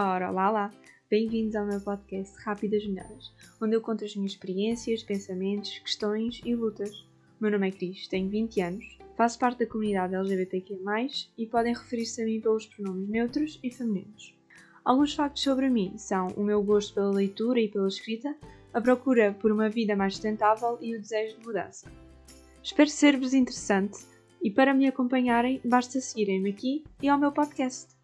Ora, lá lá! Bem-vindos ao meu podcast Rápidas Melhoras, onde eu conto as minhas experiências, pensamentos, questões e lutas. O meu nome é Cris, tenho 20 anos, faço parte da comunidade LGBTQ+, e podem referir-se a mim pelos pronomes neutros e femininos. Alguns factos sobre mim são o meu gosto pela leitura e pela escrita, a procura por uma vida mais sustentável e o desejo de mudança. Espero ser-vos interessante e para me acompanharem basta seguirem-me aqui e ao meu podcast.